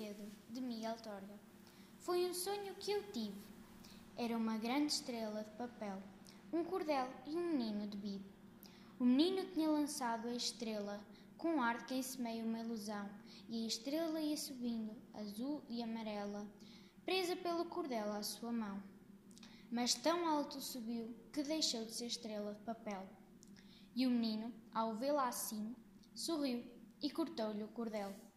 Cedo, de Miguel Torga. Foi um sonho que eu tive. Era uma grande estrela de papel, um cordel e um menino de bico. O menino tinha lançado a estrela com ar de quem semeia uma ilusão, e a estrela ia subindo, azul e amarela, presa pelo cordel à sua mão. Mas tão alto subiu que deixou de ser estrela de papel. E o menino, ao vê-la assim, sorriu e cortou-lhe o cordel.